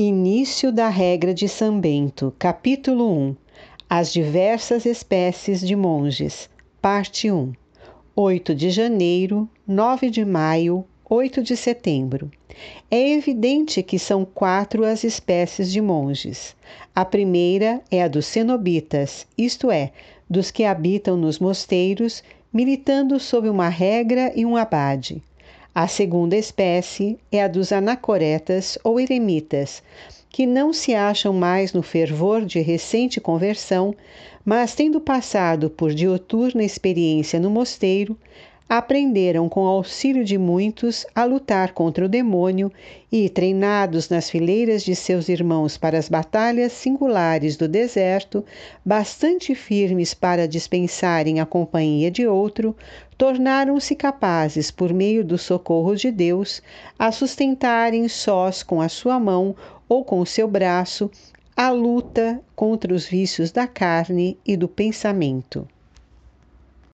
Início da regra de São Bento, capítulo 1 As diversas espécies de monges, parte 1 8 de janeiro, 9 de maio, 8 de setembro. É evidente que são quatro as espécies de monges. A primeira é a dos cenobitas, isto é, dos que habitam nos mosteiros, militando sob uma regra e um abade. A segunda espécie é a dos anacoretas ou eremitas, que não se acham mais no fervor de recente conversão, mas tendo passado por dioturna experiência no mosteiro, aprenderam com auxílio de muitos a lutar contra o demônio e, treinados nas fileiras de seus irmãos para as batalhas singulares do deserto, bastante firmes para dispensarem a companhia de outro, tornaram-se capazes, por meio do socorro de Deus, a sustentarem sós com a sua mão ou com o seu braço a luta contra os vícios da carne e do pensamento.